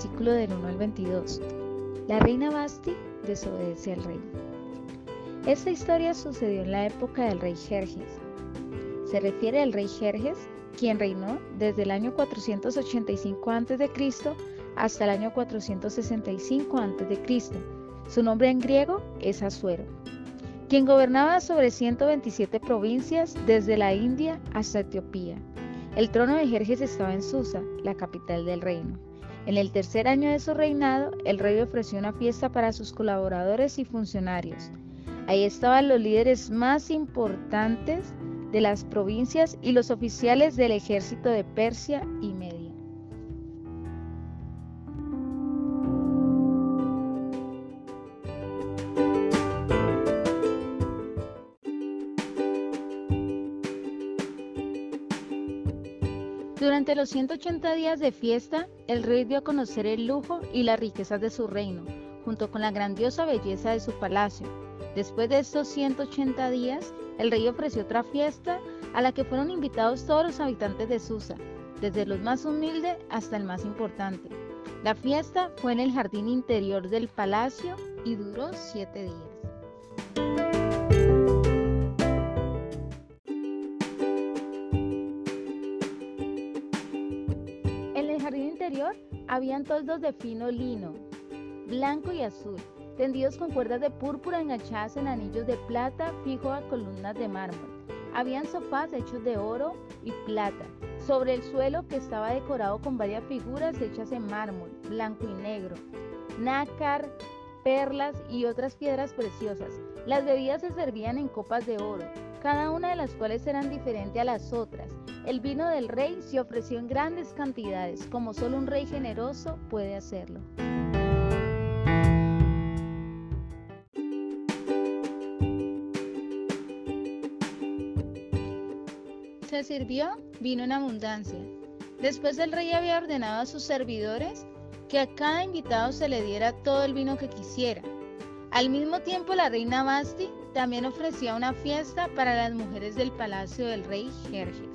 versículo del 1 al 22. La reina Basti desobedece al rey. Esta historia sucedió en la época del rey Jerjes. Se refiere al rey Jerjes, quien reinó desde el año 485 a.C. hasta el año 465 a.C. Su nombre en griego es Asuero, quien gobernaba sobre 127 provincias desde la India hasta Etiopía. El trono de Jerjes estaba en Susa, la capital del reino. En el tercer año de su reinado, el rey ofreció una fiesta para sus colaboradores y funcionarios. Ahí estaban los líderes más importantes de las provincias y los oficiales del ejército de Persia y Media. Durante los 180 días de fiesta, el rey dio a conocer el lujo y las riquezas de su reino, junto con la grandiosa belleza de su palacio Después de estos 180 días, el rey ofreció otra fiesta a la que fueron invitados todos los habitantes de Susa, desde los más humildes hasta el más importante. La fiesta fue en el jardín interior del palacio y duró siete días. Habían toldos de fino lino, blanco y azul, tendidos con cuerdas de púrpura enganchadas en anillos de plata fijos a columnas de mármol. Habían sofás hechos de oro y plata, sobre el suelo que estaba decorado con varias figuras hechas en mármol, blanco y negro, nácar, perlas y otras piedras preciosas. Las bebidas se servían en copas de oro, cada una de las cuales eran diferente a las otras. El vino del rey se ofreció en grandes cantidades, como solo un rey generoso puede hacerlo. se sirvió vino en abundancia. Después el rey había ordenado a sus servidores que a cada invitado se le diera todo el vino que quisiera. Al mismo tiempo la reina Basti también ofrecía una fiesta para las mujeres del palacio del rey Jerjes.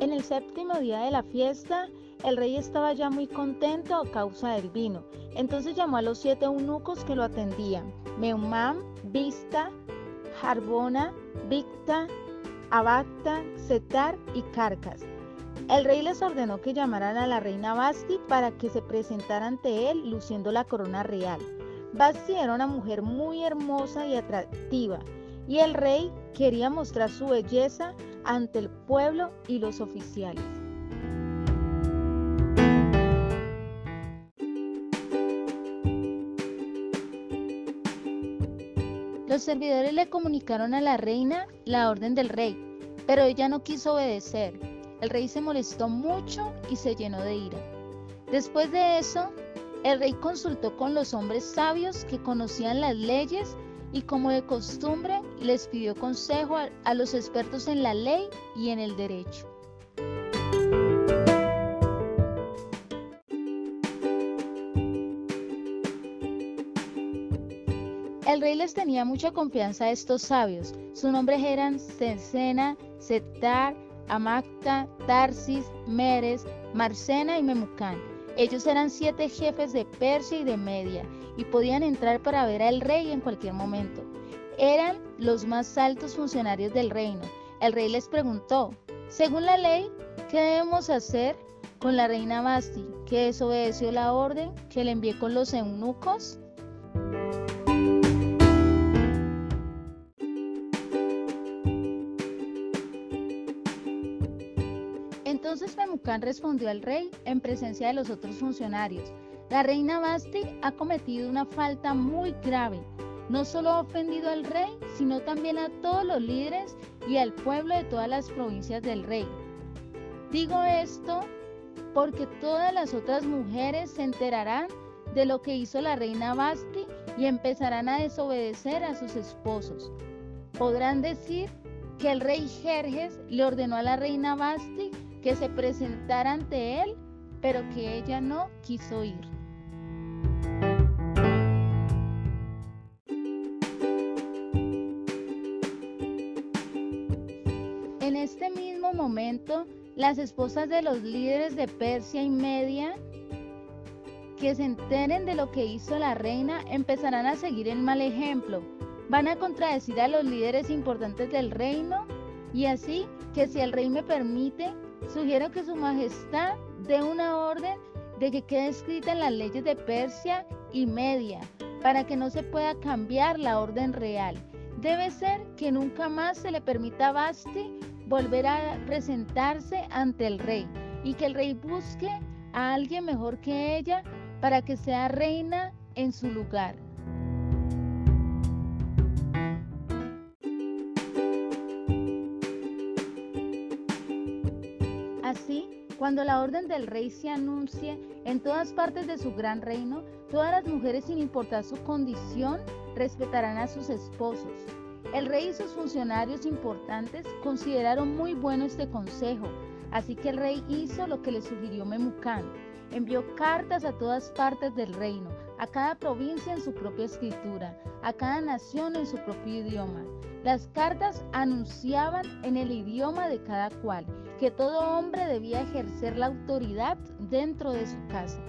En el séptimo día de la fiesta, el rey estaba ya muy contento a causa del vino entonces llamó a los siete eunucos que lo atendían, Meumam, Vista, Harbona, Victa, Abacta, Setar y Carcas. El rey les ordenó que llamaran a la reina Basti para que se presentara ante él luciendo la corona real. Basti era una mujer muy hermosa y atractiva, y el rey quería mostrar su belleza ante el pueblo y los oficiales. Los servidores le comunicaron a la reina la orden del rey, pero ella no quiso obedecer. El rey se molestó mucho y se llenó de ira. Después de eso, el rey consultó con los hombres sabios que conocían las leyes y como de costumbre les pidió consejo a, los expertos en la ley y en el derecho. El rey les tenía mucha confianza a estos sabios. Sus nombres eran Cesena, Setar, Amacta, Tarsis, Meres, Marcena y Memucán. Ellos eran siete jefes de Persia y de Media y podían entrar para ver al rey en cualquier momento. Eran los más altos funcionarios del reino. El rey les preguntó, según la ley, ¿qué debemos hacer con la reina Basti, que desobedeció la orden que le envié con los eunucos? Entonces Memucán respondió al rey en presencia de los otros funcionarios. La reina Basti ha cometido una falta muy grave. No solo ha ofendido al rey, sino también a todos los líderes y al pueblo de todas las provincias del rey. Digo esto porque todas las otras mujeres se enterarán de lo que hizo la reina Basti y empezarán a desobedecer a sus esposos. Podrán decir que el rey Jerjes le ordenó a la reina Basti que se presentara ante él, pero que ella no quiso ir. mismo momento, las esposas de los líderes de Persia y Media que se enteren de lo que hizo la reina empezarán a seguir el mal ejemplo. Van a contradecir a los líderes importantes del reino y así que si el rey me permite, sugiero que su majestad dé una orden de que quede escrita en las leyes de Persia y Media para que no se pueda cambiar la orden real. Debe ser que nunca más se le permita a Basti volver a presentarse ante el rey y que el rey busque a alguien mejor que ella para que sea reina en su lugar. Así, cuando la orden del rey se anuncie en todas partes de su gran reino, todas las mujeres sin importar su condición respetarán a sus esposos. El rey y sus funcionarios importantes consideraron muy bueno este consejo, así que el rey hizo lo que le sugirió Memucán. Envió cartas a todas partes del reino, a cada provincia en su propia escritura, a cada nación en su propio idioma. Las cartas anunciaban en el idioma de cada cual que todo hombre debía ejercer la autoridad dentro de su casa.